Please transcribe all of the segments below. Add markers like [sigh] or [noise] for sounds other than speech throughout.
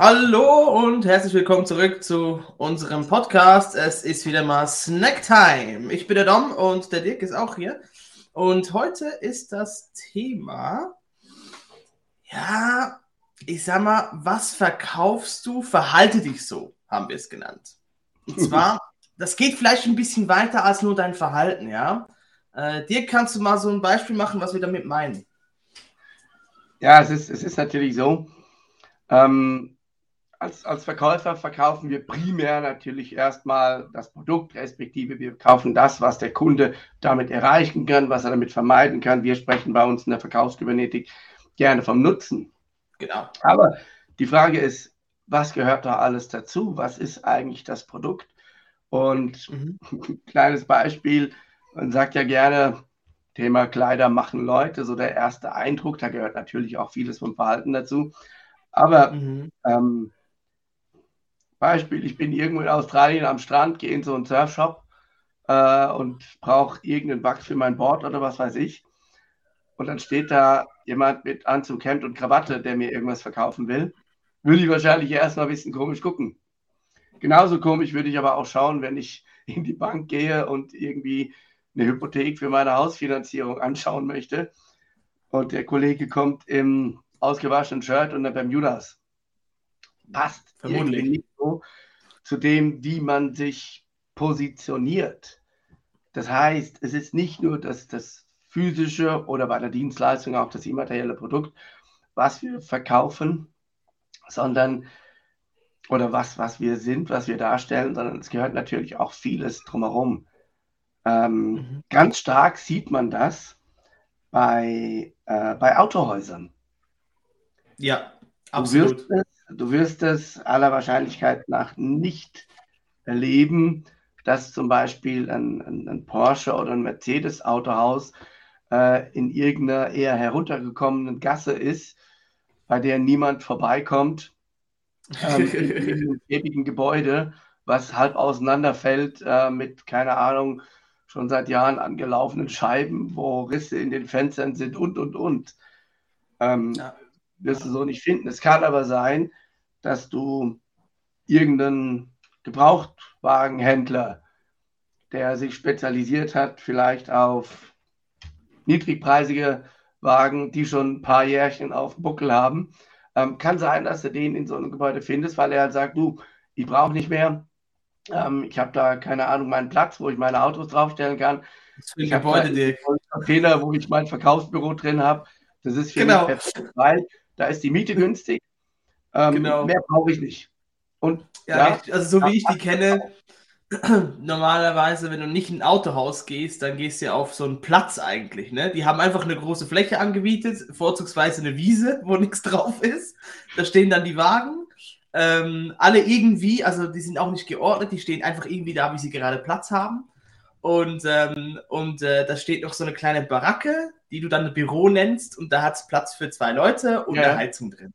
Hallo und herzlich willkommen zurück zu unserem Podcast. Es ist wieder mal Snacktime. Ich bin der Dom und der Dirk ist auch hier. Und heute ist das Thema, ja, ich sag mal, was verkaufst du? Verhalte dich so, haben wir es genannt. Und [laughs] zwar, das geht vielleicht ein bisschen weiter als nur dein Verhalten, ja. Äh, Dirk, kannst du mal so ein Beispiel machen, was wir damit meinen? Ja, es ist, es ist natürlich so. Ähm, als, als Verkäufer verkaufen wir primär natürlich erstmal das Produkt, respektive wir kaufen das, was der Kunde damit erreichen kann, was er damit vermeiden kann. Wir sprechen bei uns in der Verkaufskybernetik gerne vom Nutzen. Genau. Aber die Frage ist, was gehört da alles dazu? Was ist eigentlich das Produkt? Und mhm. [laughs] kleines Beispiel, man sagt ja gerne, Thema Kleider machen Leute, so der erste Eindruck, da gehört natürlich auch vieles vom Verhalten dazu. Aber mhm. ähm, Beispiel, ich bin irgendwo in Australien am Strand, gehe in so einen Surfshop äh, und brauche irgendeinen Wachs für mein Board oder was weiß ich. Und dann steht da jemand mit Anzug, Hemd und Krawatte, der mir irgendwas verkaufen will. Würde ich wahrscheinlich erstmal ein bisschen komisch gucken. Genauso komisch würde ich aber auch schauen, wenn ich [laughs] in die Bank gehe und irgendwie eine Hypothek für meine Hausfinanzierung anschauen möchte. Und der Kollege kommt im ausgewaschenen Shirt und der Bermudas. Passt Vermutlich. Zu dem, wie man sich positioniert. Das heißt, es ist nicht nur das, das physische oder bei der Dienstleistung auch das immaterielle Produkt, was wir verkaufen, sondern oder was, was wir sind, was wir darstellen, sondern es gehört natürlich auch vieles drumherum. Ähm, mhm. Ganz stark sieht man das bei, äh, bei Autohäusern. Ja, absolut. Du wirst, du wirst es aller Wahrscheinlichkeit nach nicht erleben, dass zum Beispiel ein, ein, ein Porsche oder ein Mercedes-Autohaus äh, in irgendeiner eher heruntergekommenen Gasse ist, bei der niemand vorbeikommt, ähm, in einem ewigen [laughs] Gebäude, was halb auseinanderfällt äh, mit, keine Ahnung, schon seit Jahren angelaufenen Scheiben, wo Risse in den Fenstern sind und, und, und. Ähm, ja. Wirst du so nicht finden. Es kann aber sein, dass du irgendeinen Gebrauchtwagenhändler, der sich spezialisiert hat, vielleicht auf niedrigpreisige Wagen, die schon ein paar Jährchen auf dem Buckel haben. Ähm, kann sein, dass du den in so einem Gebäude findest, weil er halt sagt, du, ich brauche nicht mehr. Ähm, ich habe da, keine Ahnung, meinen Platz, wo ich meine Autos draufstellen kann. Das ich habe einen Container, wo ich mein Verkaufsbüro drin habe. Das ist für genau. mich perfekt, weil da ist die Miete günstig. Ähm, genau. Mehr brauche ich nicht. Und ja, ja, also so wie ich die kenne, [clears throat] normalerweise, wenn du nicht in ein Autohaus gehst, dann gehst du ja auf so einen Platz eigentlich. Ne? Die haben einfach eine große Fläche angebietet, vorzugsweise eine Wiese, wo [laughs] nichts drauf ist. Da stehen dann die Wagen. Ähm, alle irgendwie, also die sind auch nicht geordnet, die stehen einfach irgendwie da, wie sie gerade Platz haben. Und, ähm, und äh, da steht noch so eine kleine Baracke, die du dann ein Büro nennst und da hat es Platz für zwei Leute und ja. eine Heizung drin.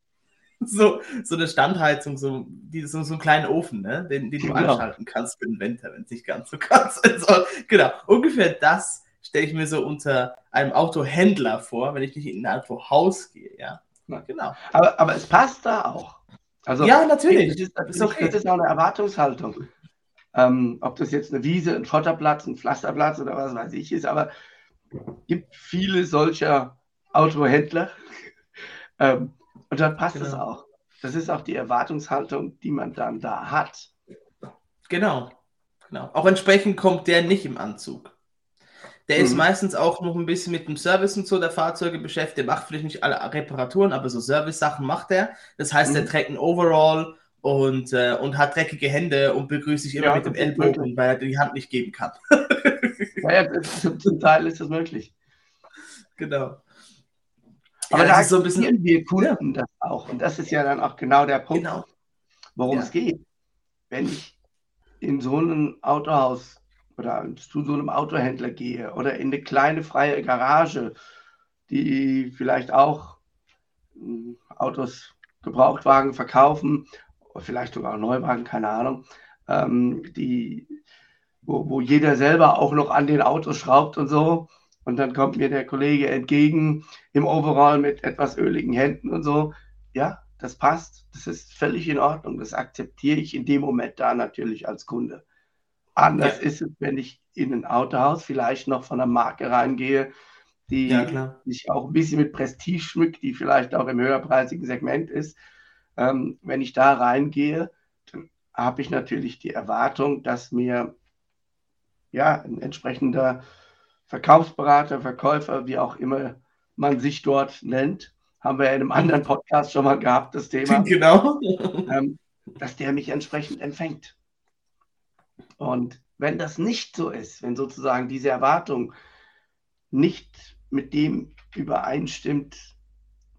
[laughs] so, so eine Standheizung, so, die, so, so einen kleinen Ofen, ne? den, den du genau. anschalten kannst für den Winter, wenn es nicht ganz so ganz [laughs] soll. Genau, ungefähr das stelle ich mir so unter einem Autohändler vor, wenn ich nicht in ein Autohaus gehe, ja. Na, genau. Aber, aber es passt da auch. Also, ja, natürlich. Das ist, das ist, okay. das ist auch eine Erwartungshaltung. Ähm, ob das jetzt eine Wiese, ein Schotterplatz, ein Pflasterplatz oder was weiß ich ist, aber gibt viele solcher Autohändler. [laughs] ähm, und dann passt genau. es auch. Das ist auch die Erwartungshaltung, die man dann da hat. Genau. genau. Auch entsprechend kommt der nicht im Anzug. Der mhm. ist meistens auch noch ein bisschen mit dem Service und so der Fahrzeuge beschäftigt. Der macht vielleicht nicht alle Reparaturen, aber so Service-Sachen macht er. Das heißt, mhm. der trägt ein Overall und, äh, und hat dreckige Hände und begrüßt sich immer ja, mit dem Ellbogen, weil er die Hand nicht geben kann. [laughs] ja, [laughs] ja, zum Teil ist das möglich. Genau. Aber ja, da ist so ein bisschen wir Kunden das auch. Und das ist ja dann auch genau der Punkt, genau. worum ja. es geht. Wenn ich in so ein Autohaus oder zu so einem Autohändler gehe oder in eine kleine freie Garage, die vielleicht auch hm, Autos, Gebrauchtwagen verkaufen, oder vielleicht sogar Neuwagen, keine Ahnung, ähm, die, wo, wo jeder selber auch noch an den Autos schraubt und so. Und dann kommt mir der Kollege entgegen im Overall mit etwas öligen Händen und so. Ja, das passt. Das ist völlig in Ordnung. Das akzeptiere ich in dem Moment da natürlich als Kunde. Anders ja. ist es, wenn ich in ein Autohaus vielleicht noch von einer Marke reingehe, die ja, sich auch ein bisschen mit Prestige schmückt, die vielleicht auch im höherpreisigen Segment ist. Ähm, wenn ich da reingehe, dann habe ich natürlich die Erwartung, dass mir ja ein entsprechender Verkaufsberater, Verkäufer, wie auch immer man sich dort nennt, haben wir ja in einem anderen Podcast schon mal gehabt, das Thema. [laughs] Genau. Ähm, dass der mich entsprechend empfängt. Und wenn das nicht so ist, wenn sozusagen diese Erwartung nicht mit dem übereinstimmt,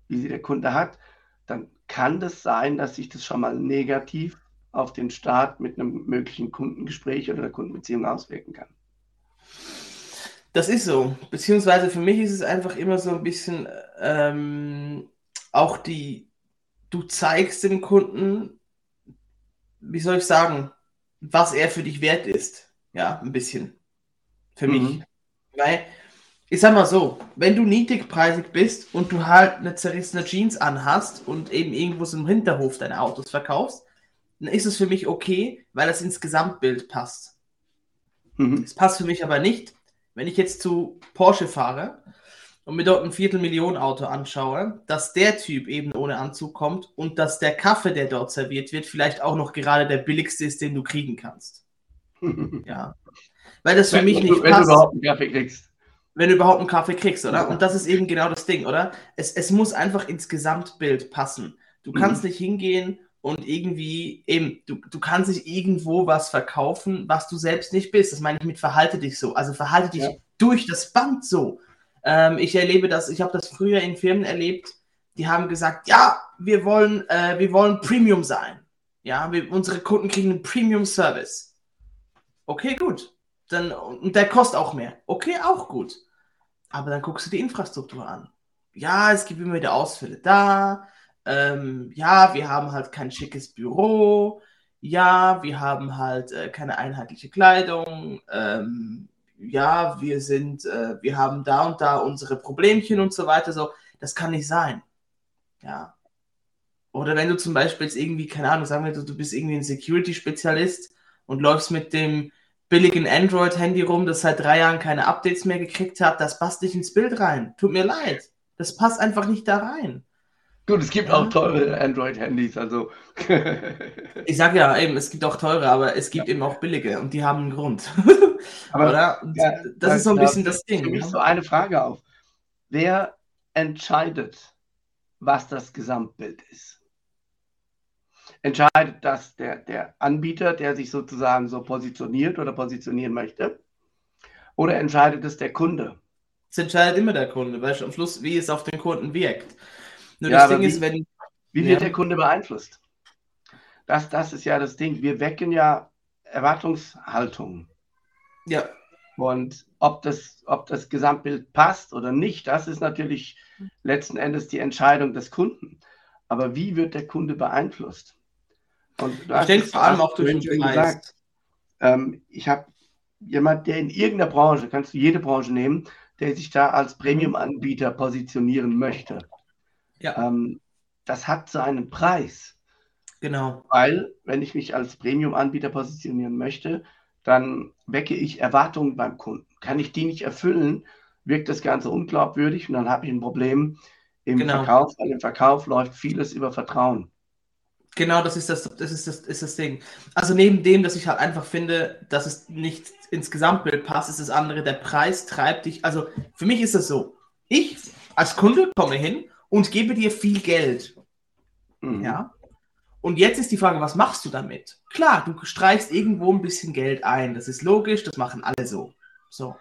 wie sie der Kunde hat, dann kann das sein, dass sich das schon mal negativ auf den Start mit einem möglichen Kundengespräch oder einer Kundenbeziehung auswirken kann. Das ist so. Beziehungsweise für mich ist es einfach immer so ein bisschen ähm, auch die, du zeigst dem Kunden, wie soll ich sagen, was er für dich wert ist. Ja, ein bisschen. Für mhm. mich. Weil, ich sag mal so, wenn du niedrigpreisig bist und du halt eine zerrissene Jeans anhast und eben irgendwo so im Hinterhof deine Autos verkaufst, dann ist es für mich okay, weil das ins Gesamtbild passt. Mhm. Es passt für mich aber nicht, wenn ich jetzt zu Porsche fahre und mir dort ein Viertelmillion-Auto anschaue, dass der Typ eben ohne Anzug kommt und dass der Kaffee, der dort serviert wird, vielleicht auch noch gerade der billigste ist, den du kriegen kannst. [laughs] ja. Weil das für wenn, mich nicht wenn passt. Wenn du überhaupt einen Kaffee kriegst. Wenn du überhaupt einen Kaffee kriegst, oder? Und das ist eben genau das Ding, oder? Es, es muss einfach ins Gesamtbild passen. Du kannst mhm. nicht hingehen und irgendwie eben, du, du kannst nicht irgendwo was verkaufen, was du selbst nicht bist. Das meine ich mit verhalte dich so. Also verhalte dich ja. durch das Band so. Ähm, ich erlebe das, ich habe das früher in Firmen erlebt, die haben gesagt, ja, wir wollen, äh, wir wollen Premium sein. Ja, wir, unsere Kunden kriegen einen Premium Service. Okay, gut. Dann, und der kostet auch mehr. Okay, auch gut. Aber dann guckst du die Infrastruktur an. Ja, es gibt immer wieder Ausfälle da ähm, ja, wir haben halt kein schickes Büro, ja, wir haben halt äh, keine einheitliche Kleidung, ähm, ja, wir sind, äh, wir haben da und da unsere Problemchen und so weiter, so, das kann nicht sein. Ja. Oder wenn du zum Beispiel jetzt irgendwie, keine Ahnung, sagen wir, du, du bist irgendwie ein Security-Spezialist und läufst mit dem billigen Android-Handy rum, das seit drei Jahren keine Updates mehr gekriegt hat, das passt nicht ins Bild rein. Tut mir leid. Das passt einfach nicht da rein. Gut, es gibt ja. auch teure Android-Handys, also. [laughs] ich sag ja eben, es gibt auch teure, aber es gibt ja. eben auch billige und die haben einen Grund. [laughs] aber Oder? Ja, das ist so ein bisschen das Ding. Für ne? so eine Frage auf. Wer entscheidet, was das Gesamtbild ist? Entscheidet das der, der Anbieter, der sich sozusagen so positioniert oder positionieren möchte? Oder entscheidet es der Kunde? Es entscheidet immer der Kunde, weil am Schluss, wie es auf den Kunden wirkt. Nur ja, das Ding wie, ist, wenn. Wie wird ja. der Kunde beeinflusst? Das, das ist ja das Ding. Wir wecken ja Erwartungshaltung. Ja. Und ob das, ob das Gesamtbild passt oder nicht, das ist natürlich letzten Endes die Entscheidung des Kunden. Aber wie wird der Kunde beeinflusst? Und ich denke vor allem auch durch den Preis. Gesagt, ähm, ich habe jemand, der in irgendeiner Branche, kannst du jede Branche nehmen, der sich da als Premium-Anbieter positionieren möchte. Ja. Ähm, das hat so einen Preis. Genau. Weil, wenn ich mich als Premium-Anbieter positionieren möchte, dann wecke ich Erwartungen beim Kunden. Kann ich die nicht erfüllen, wirkt das Ganze unglaubwürdig und dann habe ich ein Problem im genau. Verkauf, weil im Verkauf läuft vieles über Vertrauen. Genau, das ist das, das ist das, ist das Ding. Also neben dem, dass ich halt einfach finde, dass es nicht ins Gesamtbild passt, ist das andere, der Preis treibt dich. Also für mich ist das so. Ich als Kunde komme hin und gebe dir viel Geld. Mhm. Ja. Und jetzt ist die Frage, was machst du damit? Klar, du streichst irgendwo ein bisschen Geld ein. Das ist logisch, das machen alle so. So.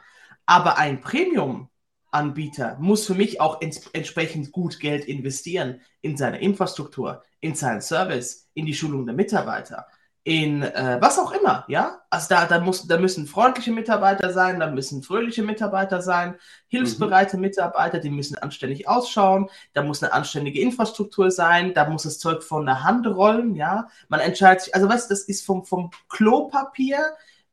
Aber ein Premium-Anbieter muss für mich auch ents entsprechend gut Geld investieren in seine Infrastruktur, in seinen Service, in die Schulung der Mitarbeiter. In äh, was auch immer, ja. Also da, da, muss, da müssen freundliche Mitarbeiter sein, da müssen fröhliche Mitarbeiter sein, hilfsbereite mhm. Mitarbeiter, die müssen anständig ausschauen, da muss eine anständige Infrastruktur sein, da muss das Zeug von der Hand rollen, ja. Man entscheidet sich, also weißt du, das ist vom, vom Klopapier,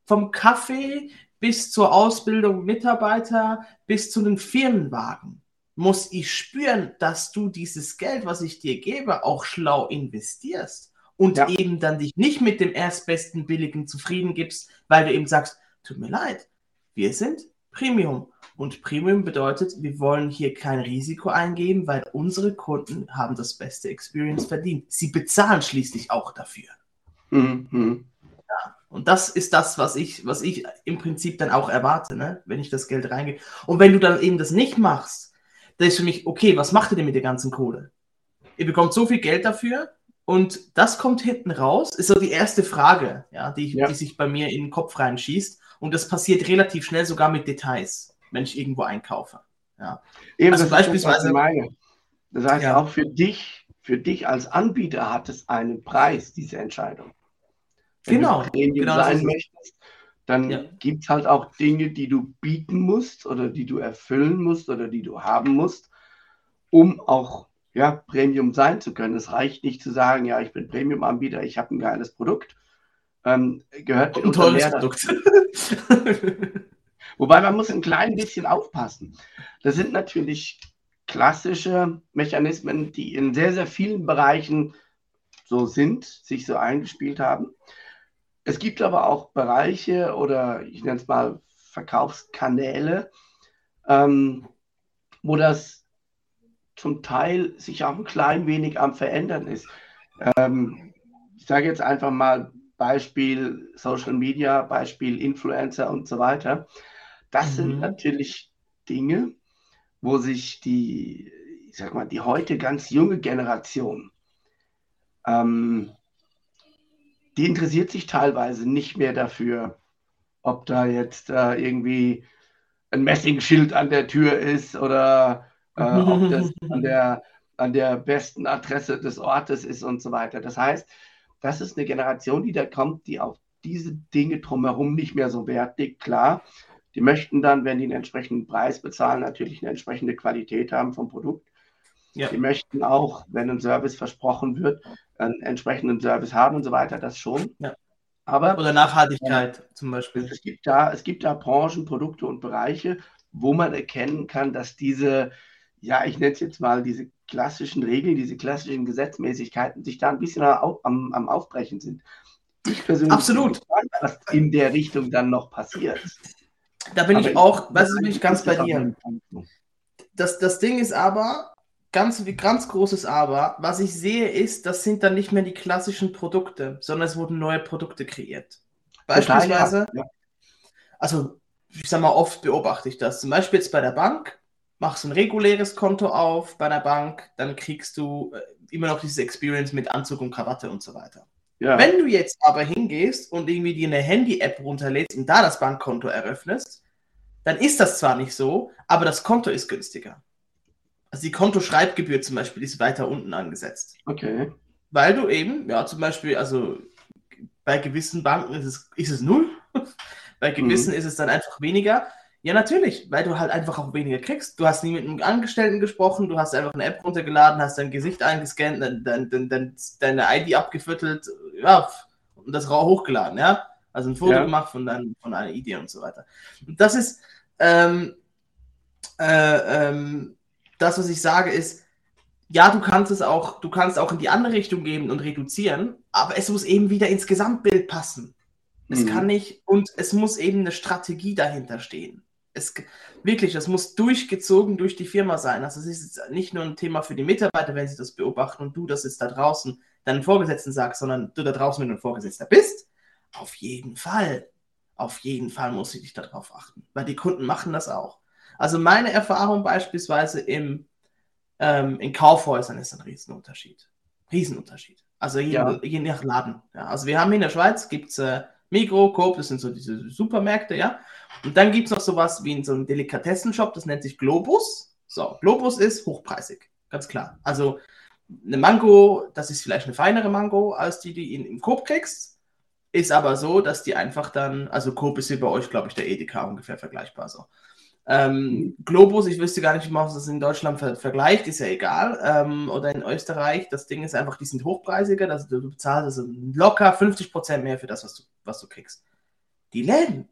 vom Kaffee bis zur Ausbildung Mitarbeiter, bis zu den Firmenwagen. Muss ich spüren, dass du dieses Geld, was ich dir gebe, auch schlau investierst und ja. eben dann dich nicht mit dem erstbesten billigen zufrieden gibst, weil du eben sagst, tut mir leid, wir sind Premium. Und Premium bedeutet, wir wollen hier kein Risiko eingehen, weil unsere Kunden haben das beste Experience verdient. Sie bezahlen schließlich auch dafür. Mhm. Ja, und das ist das, was ich, was ich im Prinzip dann auch erwarte, ne? wenn ich das Geld reingehe. Und wenn du dann eben das nicht machst, dann ist für mich, okay, was macht ihr denn mit der ganzen Kohle? Ihr bekommt so viel Geld dafür, und das kommt hinten raus, ist so die erste Frage, ja, die, ja. die sich bei mir in den Kopf reinschießt. Und das passiert relativ schnell sogar mit Details, wenn ich irgendwo einkaufe. Ja. Eben, also das beispielsweise. Das, meine. das heißt, ja. auch für dich, für dich als Anbieter hat es einen Preis, diese Entscheidung. Wenn genau. Du Premium genau sein möchtest, dann ja. gibt es halt auch Dinge, die du bieten musst oder die du erfüllen musst oder die du haben musst, um auch ja, Premium sein zu können. Es reicht nicht zu sagen, ja, ich bin Premium-Anbieter, ich habe ein geiles Produkt. Ähm, gehört ein tolles Produkt. [laughs] Wobei man muss ein klein bisschen aufpassen. Das sind natürlich klassische Mechanismen, die in sehr, sehr vielen Bereichen so sind, sich so eingespielt haben. Es gibt aber auch Bereiche oder ich nenne es mal Verkaufskanäle, ähm, wo das zum Teil sich auch ein klein wenig am Verändern ist. Ähm, ich sage jetzt einfach mal Beispiel Social Media, Beispiel Influencer und so weiter. Das mhm. sind natürlich Dinge, wo sich die, ich sag mal, die heute ganz junge Generation, ähm, die interessiert sich teilweise nicht mehr dafür, ob da jetzt äh, irgendwie ein Messingschild an der Tür ist oder äh, ob das [laughs] an der, an der besten Adresse des Ortes ist und so weiter. Das heißt, das ist eine Generation, die da kommt, die auf diese Dinge drumherum nicht mehr so Wert legt. Klar, die möchten dann, wenn die einen entsprechenden Preis bezahlen, natürlich eine entsprechende Qualität haben vom Produkt. Ja. Die möchten auch, wenn ein Service versprochen wird, einen entsprechenden Service haben und so weiter, das schon. Ja. Aber, Oder Nachhaltigkeit äh, zum Beispiel. Es gibt, da, es gibt da Branchen, Produkte und Bereiche, wo man erkennen kann, dass diese, ja, ich nenne es jetzt mal diese klassischen Regeln, diese klassischen Gesetzmäßigkeiten sich da ein bisschen am, am Aufbrechen sind. Ich persönlich Absolut. was in der Richtung dann noch passiert. Da bin aber ich auch, weißt du, bin ich ganz bei dir. Das, das Ding ist aber, ganz, ganz großes Aber, was ich sehe, ist, das sind dann nicht mehr die klassischen Produkte, sondern es wurden neue Produkte kreiert. Beispielsweise, ja. also ich sag mal, oft beobachte ich das. Zum Beispiel jetzt bei der Bank, machst du ein reguläres Konto auf bei einer Bank, dann kriegst du äh, immer noch dieses Experience mit Anzug und Krawatte und so weiter. Ja. Wenn du jetzt aber hingehst und irgendwie dir eine Handy-App runterlädst und da das Bankkonto eröffnest, dann ist das zwar nicht so, aber das Konto ist günstiger. Also die Kontoschreibgebühr zum Beispiel ist weiter unten angesetzt. Okay. Weil du eben, ja, zum Beispiel, also bei gewissen Banken ist es, ist es null, [laughs] bei gewissen mhm. ist es dann einfach weniger. Ja, natürlich, weil du halt einfach auch weniger kriegst. Du hast nie mit einem Angestellten gesprochen, du hast einfach eine App runtergeladen, hast dein Gesicht eingescannt, dein, dein, dein, deine ID abgeviertelt, ja, und das rau hochgeladen, ja. Also ein Foto ja. gemacht von, dein, von einer Idee und so weiter. Und das ist, ähm, äh, ähm, das, was ich sage, ist, ja, du kannst es auch, du kannst auch in die andere Richtung gehen und reduzieren, aber es muss eben wieder ins Gesamtbild passen. Es mhm. kann nicht, und es muss eben eine Strategie dahinter stehen es wirklich, das muss durchgezogen durch die Firma sein. Also es ist nicht nur ein Thema für die Mitarbeiter, wenn sie das beobachten und du das jetzt da draußen deinen Vorgesetzten sagst, sondern du da draußen, wenn du ein Vorgesetzter bist, auf jeden Fall. Auf jeden Fall muss ich dich darauf achten, weil die Kunden machen das auch. Also meine Erfahrung beispielsweise im, ähm, in Kaufhäusern ist ein Riesenunterschied. Riesenunterschied. Also je, ja. je nach Laden. Ja. Also wir haben hier in der Schweiz, gibt es äh, Migro, Coop, das sind so diese Supermärkte, ja. Und dann gibt es noch sowas wie in so einem Delikatessenshop, das nennt sich Globus. So, Globus ist hochpreisig, ganz klar. Also eine Mango, das ist vielleicht eine feinere Mango als die, die du im Coop kriegst. ist aber so, dass die einfach dann, also Coop ist wie bei euch, glaube ich, der Edeka ungefähr vergleichbar so. Ähm, Globus, ich wüsste gar nicht, wie man das in Deutschland ver vergleicht, ist ja egal. Ähm, oder in Österreich, das Ding ist einfach, die sind hochpreisiger, also du, du bezahlst also locker 50% mehr für das, was du, was du kriegst. Die Läden,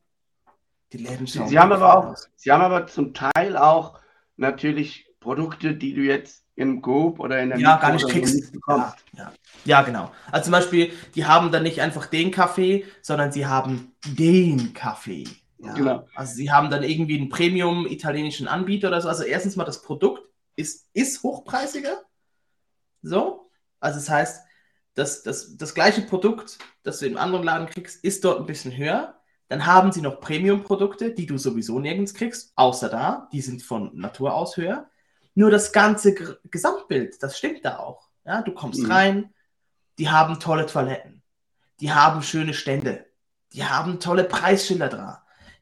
die Läden schauen. Sie haben aber auch, sie haben aber zum Teil auch natürlich Produkte, die du jetzt im Coop oder in der Ja, gar nicht kriegst. Ja, ja. ja, genau. Also zum Beispiel, die haben dann nicht einfach den Kaffee, sondern sie haben den Kaffee. Ja. Genau. Also sie haben dann irgendwie einen Premium italienischen Anbieter oder so. Also erstens mal das Produkt ist, ist hochpreisiger. So. Also das heißt, das, das, das gleiche Produkt, das du im anderen Laden kriegst, ist dort ein bisschen höher. Dann haben sie noch Premium-Produkte, die du sowieso nirgends kriegst, außer da. Die sind von Natur aus höher. Nur das ganze G Gesamtbild, das stimmt da auch. Ja, du kommst mhm. rein, die haben tolle Toiletten, die haben schöne Stände, die haben tolle Preisschilder dran,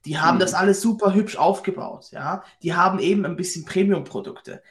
die haben mhm. das alles super hübsch aufgebaut. Ja, die haben eben ein bisschen Premium-Produkte.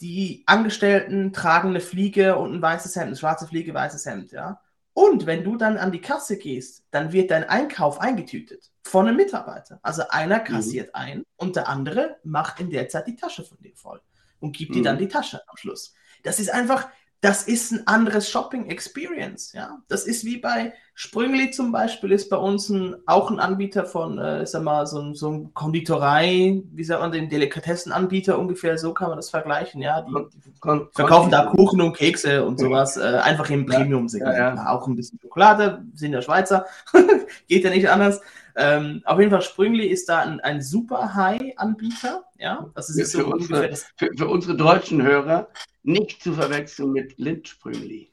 Die Angestellten tragen eine Fliege und ein weißes Hemd, eine schwarze Fliege, weißes Hemd. Ja, und wenn du dann an die Kasse gehst, dann wird dein Einkauf eingetütet von einem Mitarbeiter. Also einer mhm. kassiert mhm. ein und der andere macht in der Zeit die Tasche von dir voll und gibt mhm. dir dann die Tasche am Schluss. Das ist einfach, das ist ein anderes Shopping Experience. Ja, das ist wie bei Sprüngli zum Beispiel ist bei uns ein, auch ein Anbieter von, äh, sag mal, so, so ein Konditorei, wie sagt man, den Delikatessenanbieter ungefähr, so kann man das vergleichen, ja. Die, die verkaufen da Kuchen und Kekse und sowas, äh, einfach im Premium-Segment. Ja, ja. Auch ein bisschen Schokolade, sind ja Schweizer, [laughs] geht ja nicht anders. Ähm, auf jeden Fall, Sprüngli ist da ein, ein super High-Anbieter, ja. Das ist für, so unsere, das für, für, unsere deutschen Hörer nicht zu verwechseln mit Lind Sprüngli.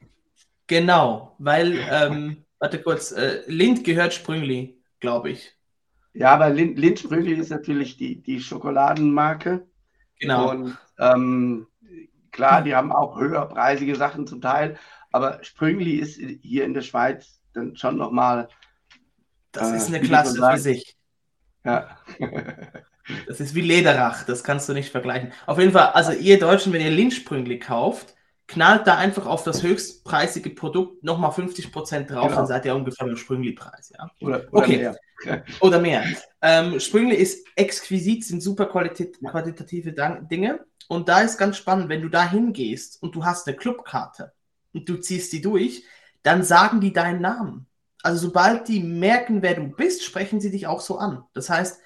Genau, weil ähm, Warte kurz, äh, Lind gehört Sprüngli, glaube ich. Ja, aber Lind, Lind Sprüngli ist natürlich die, die Schokoladenmarke. Genau. Und ähm, klar, die haben auch höherpreisige Sachen zum Teil, aber Sprüngli ist hier in der Schweiz dann schon nochmal. Das äh, ist eine Klasse für sich. Ja. [laughs] das ist wie Lederach, das kannst du nicht vergleichen. Auf jeden Fall, also ihr Deutschen, wenn ihr Lindsprüngli kauft, knallt da einfach auf das höchstpreisige Produkt nochmal 50% drauf, genau. dann seid ihr ungefähr beim Sprüngli-Preis. Ja? Oder, oder okay. mehr. [laughs] oder mehr. Ähm, Sprüngli ist exquisit, sind super qualit qualitative Dinge. Und da ist ganz spannend, wenn du da hingehst und du hast eine Clubkarte und du ziehst die durch, dann sagen die deinen Namen. Also sobald die merken, wer du bist, sprechen sie dich auch so an. Das heißt,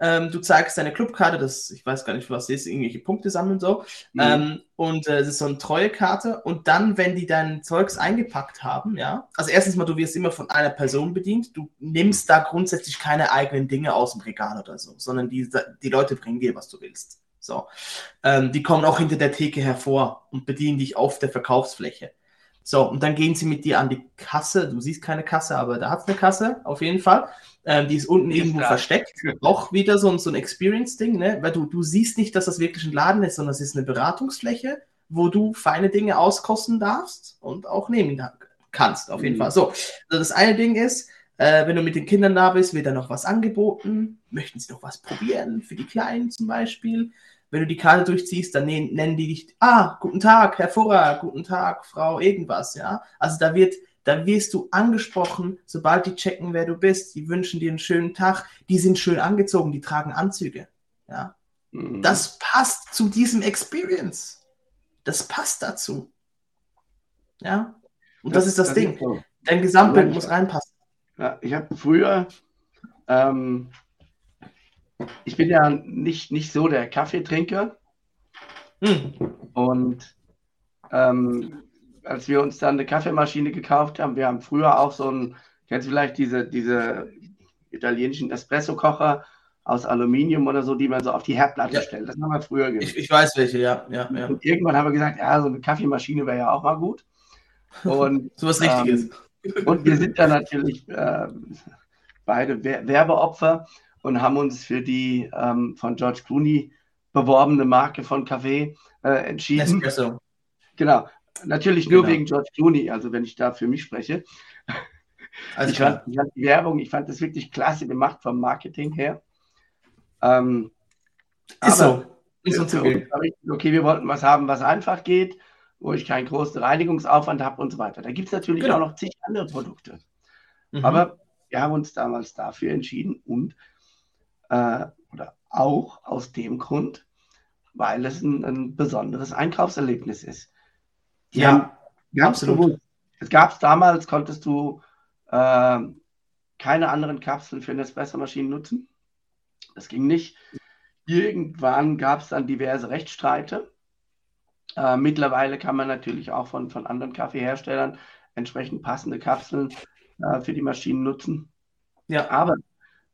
ähm, du zeigst deine Clubkarte, das, ich weiß gar nicht, was das ist, irgendwelche Punkte sammeln so. Mhm. Ähm, und äh, es ist so eine Treuekarte. Und dann, wenn die dein Zeugs eingepackt haben, ja, also erstens mal, du wirst immer von einer Person bedient. Du nimmst da grundsätzlich keine eigenen Dinge aus dem Regal oder so, sondern die, die Leute bringen dir, was du willst. So. Ähm, die kommen auch hinter der Theke hervor und bedienen dich auf der Verkaufsfläche. So, und dann gehen sie mit dir an die Kasse. Du siehst keine Kasse, aber da hat es eine Kasse, auf jeden Fall. Ähm, die ist unten irgendwo da. versteckt. [laughs] Auch wieder so, so ein Experience-Ding, ne? Weil du, du siehst nicht, dass das wirklich ein Laden ist, sondern es ist eine Beratungsfläche, wo du feine Dinge auskosten darfst und auch nehmen kannst, auf jeden mhm. Fall. So, also das eine Ding ist, äh, wenn du mit den Kindern da bist, wird da noch was angeboten. Möchten sie noch was probieren, für die Kleinen zum Beispiel? Wenn du die Karte durchziehst, dann nennen die dich, ah, guten Tag, Herr Furrer, guten Tag, Frau, irgendwas, ja. Also da wird da wirst du angesprochen, sobald die checken, wer du bist. Die wünschen dir einen schönen Tag. Die sind schön angezogen, die tragen Anzüge. Ja. Mhm. Das passt zu diesem Experience. Das passt dazu. Ja. Und das, das ist das, das Ding. Ist so. Dein Gesamtbild ja, muss reinpassen. Ja, ich habe früher, ähm, ich bin ja nicht, nicht so der Kaffeetrinker. Mhm. Und ähm, als wir uns dann eine Kaffeemaschine gekauft haben, wir haben früher auch so ein, kennst du vielleicht diese, diese italienischen Espresso-Kocher aus Aluminium oder so, die man so auf die Herdplatte ja. stellt. Das haben wir früher gemacht. Ich, ich, weiß welche, ja, ja, ja. Und irgendwann haben wir gesagt, ja, so eine Kaffeemaschine wäre ja auch mal gut. Und [laughs] so was Richtiges. Ähm, und wir sind da natürlich äh, beide Werbeopfer und haben uns für die ähm, von George Clooney beworbene Marke von Kaffee äh, entschieden. Espresso. Genau. Natürlich nur genau. wegen George Clooney, also wenn ich da für mich spreche. Also ich, fand, ich, fand, die Werbung, ich fand das wirklich klasse gemacht vom Marketing her. Ähm, ist so. Ist so okay. okay, wir wollten was haben, was einfach geht, wo ich keinen großen Reinigungsaufwand habe und so weiter. Da gibt es natürlich genau. auch noch zig andere Produkte. Mhm. Aber wir haben uns damals dafür entschieden und äh, oder auch aus dem Grund, weil es ein, ein besonderes Einkaufserlebnis ist. Die ja, absolut. Bewusst, es gab es damals, konntest du äh, keine anderen Kapseln für Nespresso-Maschinen nutzen. Das ging nicht. Irgendwann gab es dann diverse Rechtsstreite. Äh, mittlerweile kann man natürlich auch von, von anderen Kaffeeherstellern entsprechend passende Kapseln äh, für die Maschinen nutzen. Ja. Aber,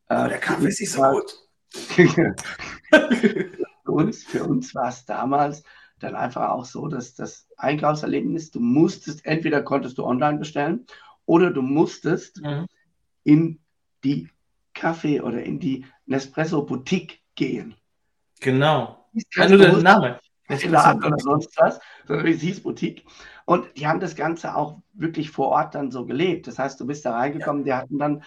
äh, Aber der Kaffee ist nicht so gut. für uns, für uns war es damals dann einfach auch so, dass das Einkaufserlebnis, du musstest, entweder konntest du online bestellen oder du musstest mhm. in die Kaffee oder in die Nespresso Boutique gehen. Genau. Nur der Name. Laden oder sonst was, sondern es hieß Boutique. Und die haben das Ganze auch wirklich vor Ort dann so gelebt. Das heißt, du bist da reingekommen, ja. die hatten dann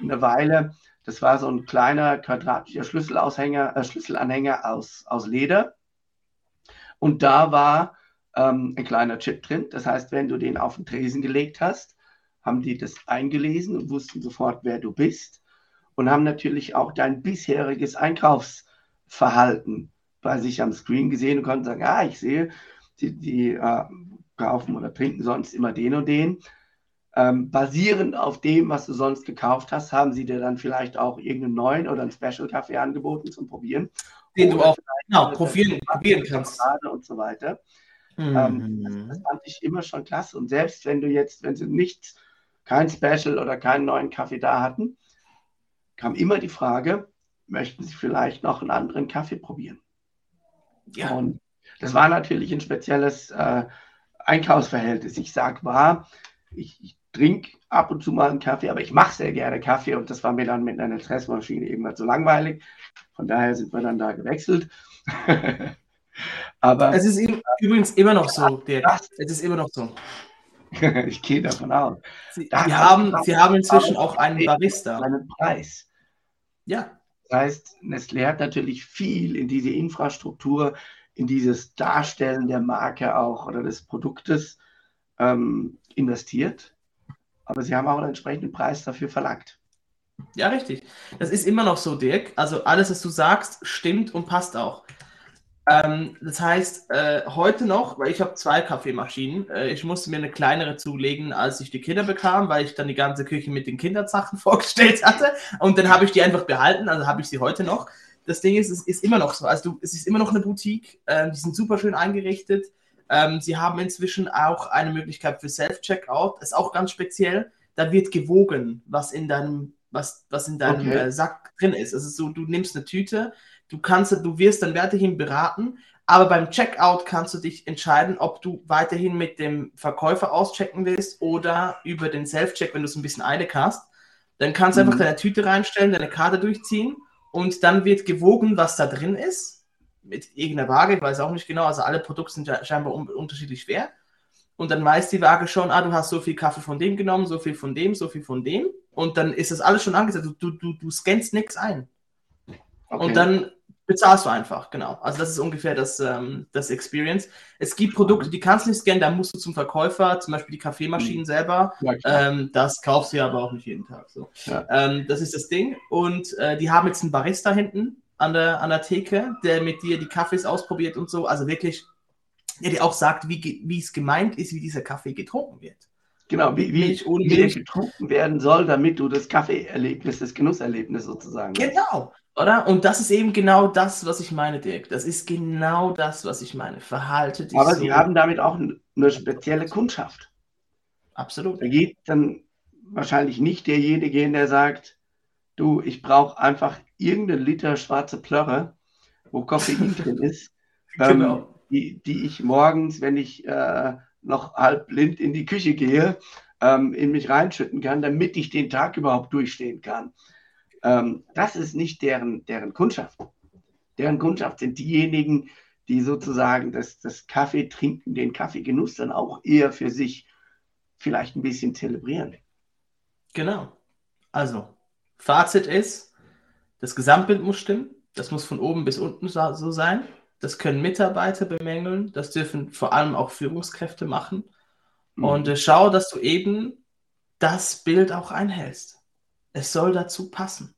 eine Weile, das war so ein kleiner quadratischer Schlüsselaushänger, äh, Schlüsselanhänger aus, aus Leder. Und da war ähm, ein kleiner Chip drin. Das heißt, wenn du den auf den Tresen gelegt hast, haben die das eingelesen und wussten sofort, wer du bist. Und haben natürlich auch dein bisheriges Einkaufsverhalten bei sich am Screen gesehen und konnten sagen, ah, ich sehe, die, die äh, kaufen oder trinken sonst immer den und den. Ähm, basierend auf dem, was du sonst gekauft hast, haben sie dir dann vielleicht auch irgendeinen neuen oder einen Special-Kaffee angeboten zum Probieren. Den du auch genau, probieren, probieren kannst. Und so weiter. Mhm. Ähm, das, das, fand ich immer schon klasse. Und selbst wenn du jetzt, wenn sie nichts, kein Special oder keinen neuen Kaffee da hatten, kam immer die Frage, möchten sie vielleicht noch einen anderen Kaffee probieren? Ja. Und das war natürlich ein spezielles äh, Einkaufsverhältnis. Ich sage war, ich, ich trinke ab und zu mal einen Kaffee, aber ich mache sehr gerne Kaffee und das war mir dann mit einer Stressmaschine eben halt so langweilig. Von daher sind wir dann da gewechselt. [laughs] aber es ist übrigens immer noch so, Dirk. Es ist immer noch so. [laughs] ich gehe davon aus. Sie, Sie haben, Sie haben inzwischen auch einen Barista. Einen Preis. Ja. Das heißt, Nestlé hat natürlich viel in diese Infrastruktur, in dieses Darstellen der Marke auch oder des Produktes ähm, investiert. Aber sie haben auch einen entsprechenden Preis dafür verlangt. Ja, richtig. Das ist immer noch so, Dirk. Also alles, was du sagst, stimmt und passt auch. Ähm, das heißt, äh, heute noch, weil ich habe zwei Kaffeemaschinen, äh, ich musste mir eine kleinere zulegen, als ich die Kinder bekam, weil ich dann die ganze Küche mit den Kindersachen [laughs] vorgestellt hatte. Und dann habe ich die einfach behalten, also habe ich sie heute noch. Das Ding ist, es ist immer noch so. Also du, es ist immer noch eine Boutique. Äh, die sind super schön eingerichtet. Ähm, sie haben inzwischen auch eine Möglichkeit für Self-Checkout. Ist auch ganz speziell. Da wird gewogen, was in deinem, was, was in deinem okay. äh, Sack drin ist. Also so, du nimmst eine Tüte, du kannst, du wirst dann weiterhin beraten, aber beim Checkout kannst du dich entscheiden, ob du weiterhin mit dem Verkäufer auschecken willst oder über den Self-Check, wenn du es ein bisschen eilig hast. Dann kannst du mhm. einfach deine Tüte reinstellen, deine Karte durchziehen und dann wird gewogen, was da drin ist mit irgendeiner Waage, ich weiß auch nicht genau, also alle Produkte sind ja scheinbar un unterschiedlich schwer. Und dann weiß die Waage schon, ah, du hast so viel Kaffee von dem genommen, so viel von dem, so viel von dem. Und dann ist das alles schon angesetzt. Du, du, du scannst nichts ein. Okay. Und dann bezahlst du einfach, genau. Also das ist ungefähr das, ähm, das Experience. Es gibt Produkte, die kannst du nicht scannen, da musst du zum Verkäufer, zum Beispiel die Kaffeemaschinen mhm. selber. Ja, ähm, das kaufst du ja aber auch nicht jeden Tag. So. Ja. Ähm, das ist das Ding. Und äh, die haben jetzt einen Barista hinten, an der, an der Theke, der mit dir die Kaffees ausprobiert und so. Also wirklich, der dir auch sagt, wie, wie es gemeint ist, wie dieser Kaffee getrunken wird. Genau, wie, wie, wie er getrunken werden soll, damit du das Kaffeeerlebnis, das Genusserlebnis sozusagen. Genau, hast. oder? Und das ist eben genau das, was ich meine, Dirk. Das ist genau das, was ich meine. Verhalte dich. Aber so. sie haben damit auch eine spezielle Kundschaft. Absolut. Da geht dann wahrscheinlich nicht derjenige hin, der sagt, du, ich brauche einfach irgendeinen Liter schwarze Plörre, wo Koffein [laughs] drin ist, ähm, genau. die, die ich morgens, wenn ich äh, noch halb blind in die Küche gehe, ähm, in mich reinschütten kann, damit ich den Tag überhaupt durchstehen kann. Ähm, das ist nicht deren, deren Kundschaft. Deren Kundschaft sind diejenigen, die sozusagen das, das Kaffee trinken, den Kaffeegenuss dann auch eher für sich vielleicht ein bisschen zelebrieren. Genau. Also, Fazit ist, das Gesamtbild muss stimmen. Das muss von oben bis unten so sein. Das können Mitarbeiter bemängeln. Das dürfen vor allem auch Führungskräfte machen. Mhm. Und äh, schau, dass du eben das Bild auch einhältst. Es soll dazu passen.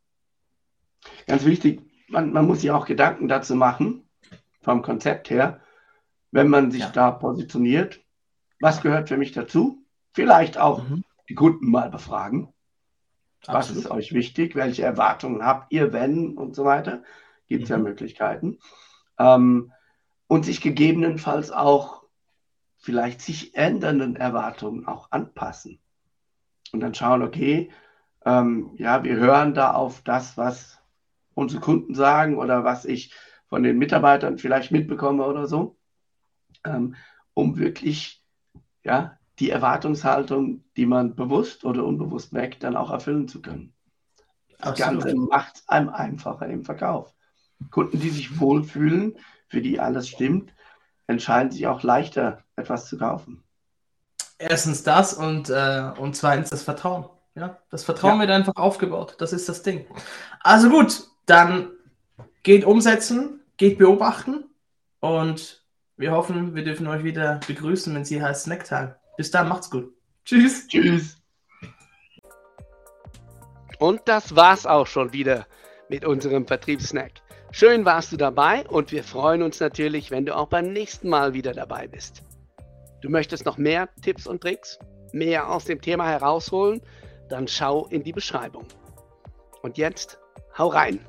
Ganz wichtig, man, man muss sich auch Gedanken dazu machen, vom Konzept her, wenn man sich ja. da positioniert. Was gehört für mich dazu? Vielleicht auch mhm. die Kunden mal befragen. Was ist euch wichtig? Welche Erwartungen habt ihr, wenn und so weiter? Gibt es mhm. ja Möglichkeiten. Ähm, und sich gegebenenfalls auch vielleicht sich ändernden Erwartungen auch anpassen. Und dann schauen, okay, ähm, ja, wir hören da auf das, was unsere Kunden sagen oder was ich von den Mitarbeitern vielleicht mitbekomme oder so, ähm, um wirklich ja, die Erwartungshaltung, die man bewusst oder unbewusst weckt, dann auch erfüllen zu können. Das Absolut. Ganze macht es einem einfacher im Verkauf. Kunden, die sich wohlfühlen, für die alles stimmt, entscheiden sich auch leichter, etwas zu kaufen. Erstens das und, äh, und zweitens das Vertrauen. Ja, das Vertrauen ja. wird einfach aufgebaut. Das ist das Ding. Also gut, dann geht umsetzen, geht beobachten und wir hoffen, wir dürfen euch wieder begrüßen, wenn sie heißt Snacktime. Bis dann, macht's gut. Tschüss. Tschüss. Und das war's auch schon wieder mit unserem Vertriebssnack. Schön warst du dabei und wir freuen uns natürlich, wenn du auch beim nächsten Mal wieder dabei bist. Du möchtest noch mehr Tipps und Tricks, mehr aus dem Thema herausholen, dann schau in die Beschreibung. Und jetzt, hau rein!